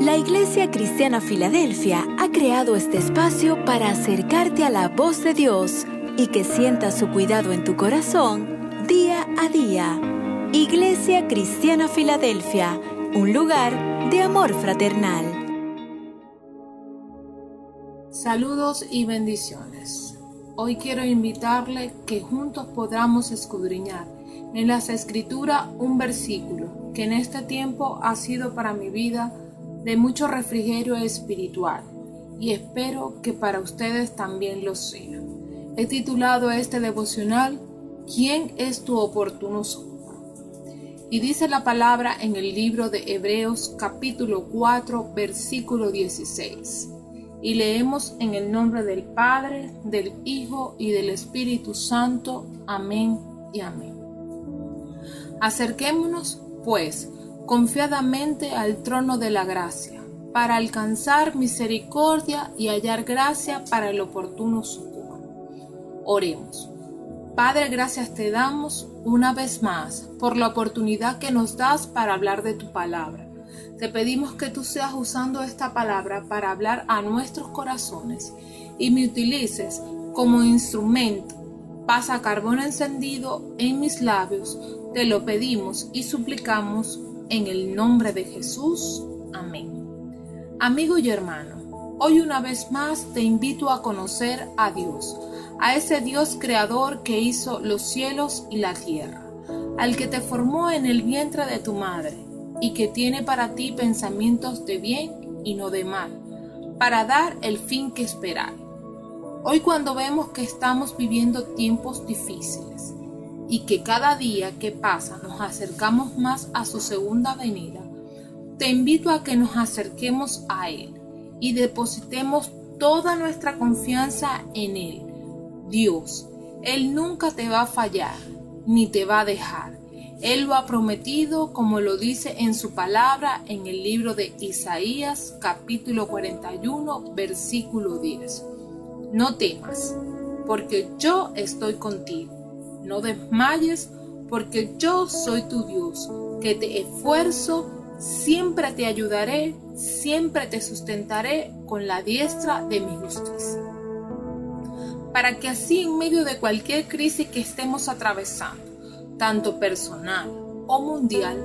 La Iglesia Cristiana Filadelfia ha creado este espacio para acercarte a la voz de Dios y que sientas su cuidado en tu corazón día a día. Iglesia Cristiana Filadelfia, un lugar de amor fraternal. Saludos y bendiciones. Hoy quiero invitarle que juntos podamos escudriñar en las escrituras un versículo que en este tiempo ha sido para mi vida de mucho refrigerio espiritual y espero que para ustedes también lo sea. He titulado este devocional ¿Quién es tu oportuno socorro? Y dice la palabra en el libro de Hebreos capítulo 4 versículo 16. Y leemos en el nombre del Padre, del Hijo y del Espíritu Santo. Amén y amén. Acerquémonos, pues, confiadamente al trono de la gracia, para alcanzar misericordia y hallar gracia para el oportuno socorro. Oremos. Padre, gracias te damos una vez más por la oportunidad que nos das para hablar de tu palabra. Te pedimos que tú seas usando esta palabra para hablar a nuestros corazones y me utilices como instrumento. Pasa carbón encendido en mis labios. Te lo pedimos y suplicamos en el nombre de Jesús. Amén. Amigo y hermano, hoy una vez más te invito a conocer a Dios, a ese Dios creador que hizo los cielos y la tierra, al que te formó en el vientre de tu madre y que tiene para ti pensamientos de bien y no de mal, para dar el fin que esperar. Hoy cuando vemos que estamos viviendo tiempos difíciles, y que cada día que pasa nos acercamos más a su segunda venida, te invito a que nos acerquemos a Él y depositemos toda nuestra confianza en Él. Dios, Él nunca te va a fallar, ni te va a dejar. Él lo ha prometido como lo dice en su palabra en el libro de Isaías capítulo 41 versículo 10. No temas, porque yo estoy contigo no desmayes, porque yo soy tu Dios, que te esfuerzo, siempre te ayudaré, siempre te sustentaré con la diestra de mi justicia. Para que así en medio de cualquier crisis que estemos atravesando, tanto personal o mundial,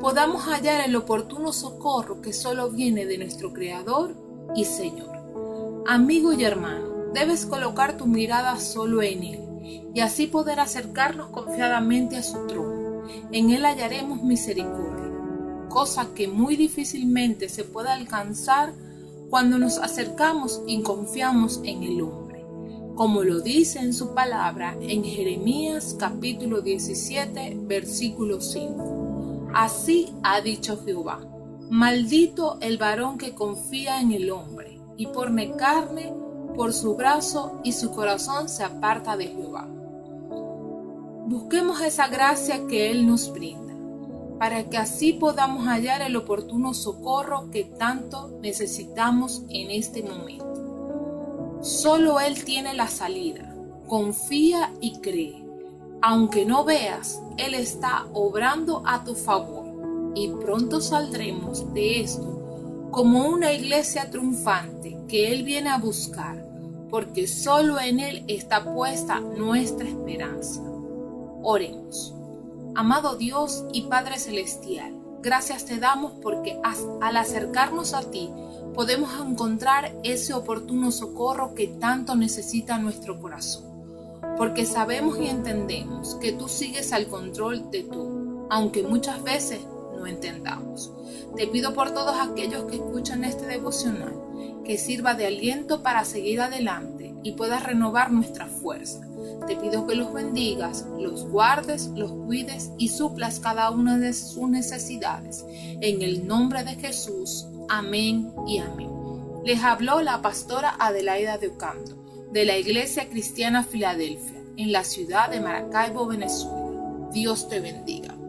podamos hallar el oportuno socorro que solo viene de nuestro Creador y Señor. Amigo y hermano, debes colocar tu mirada solo en Él y así poder acercarnos confiadamente a su trono. En Él hallaremos misericordia, cosa que muy difícilmente se puede alcanzar cuando nos acercamos y confiamos en el hombre, como lo dice en su palabra en Jeremías capítulo 17 versículo 5. Así ha dicho Jehová, maldito el varón que confía en el hombre, y por carne por su brazo y su corazón se aparta de Jehová. Busquemos esa gracia que Él nos brinda, para que así podamos hallar el oportuno socorro que tanto necesitamos en este momento. Solo Él tiene la salida. Confía y cree. Aunque no veas, Él está obrando a tu favor y pronto saldremos de esto como una iglesia triunfante que Él viene a buscar, porque solo en Él está puesta nuestra esperanza. Oremos. Amado Dios y Padre Celestial, gracias te damos porque al acercarnos a ti podemos encontrar ese oportuno socorro que tanto necesita nuestro corazón, porque sabemos y entendemos que tú sigues al control de todo, aunque muchas veces no entendamos. Te pido por todos aquellos que escuchan este devocional, que sirva de aliento para seguir adelante y puedas renovar nuestra fuerza. Te pido que los bendigas, los guardes, los cuides y suplas cada una de sus necesidades. En el nombre de Jesús. Amén y amén. Les habló la pastora Adelaida de Ocando, de la Iglesia Cristiana Filadelfia, en la ciudad de Maracaibo, Venezuela. Dios te bendiga.